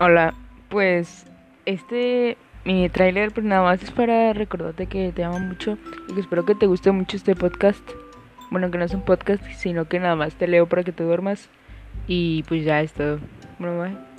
Hola, pues este mi tráiler pues nada más es para recordarte que te amo mucho y que espero que te guste mucho este podcast. Bueno, que no es un podcast, sino que nada más te leo para que te duermas y pues ya es todo. Bueno, bye.